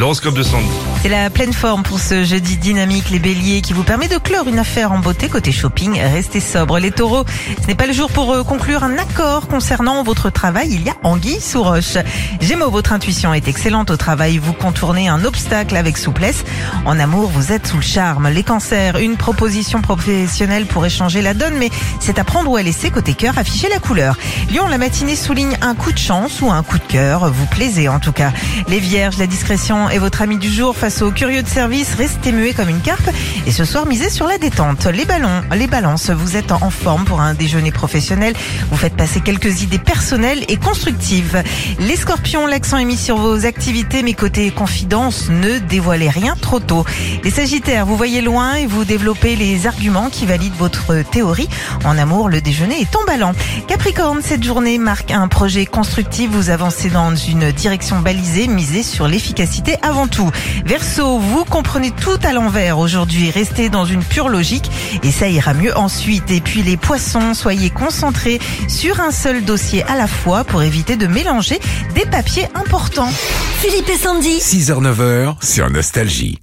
L'horoscope de Sandy. C'est la pleine forme pour ce jeudi dynamique, les béliers, qui vous permet de clore une affaire en beauté côté shopping. Restez sobre. Les taureaux, ce n'est pas le jour pour euh, conclure un accord concernant votre travail. Il y a anguille sous roche. Gémeaux, votre intuition est excellente au travail. Vous contournez un obstacle avec souplesse. En amour, vous êtes sous le charme. Les cancers, une proposition professionnelle pour échanger la donne, mais c'est à prendre ou à laisser côté cœur, afficher la couleur. Lyon, la matinée souligne un coup de chance ou un coup de cœur. Vous plaisez en tout cas. Les vierges, la discrétion est votre ami du jour aux curieux de service. Restez muet comme une carpe. Et ce soir, misez sur la détente. Les ballons, les balances, vous êtes en forme pour un déjeuner professionnel. Vous faites passer quelques idées personnelles et constructives. Les scorpions, l'accent est mis sur vos activités, mais côté confidence, ne dévoilez rien trop tôt. Les sagittaires, vous voyez loin et vous développez les arguments qui valident votre théorie. En amour, le déjeuner est emballant. Capricorne, cette journée marque un projet constructif. Vous avancez dans une direction balisée, misez sur l'efficacité avant tout. Verseau, vous comprenez tout à l'envers aujourd'hui. Restez dans une pure logique et ça ira mieux ensuite. Et puis les poissons, soyez concentrés sur un seul dossier à la fois pour éviter de mélanger des papiers importants. Philippe et Sandy. 6h-9h sur Nostalgie.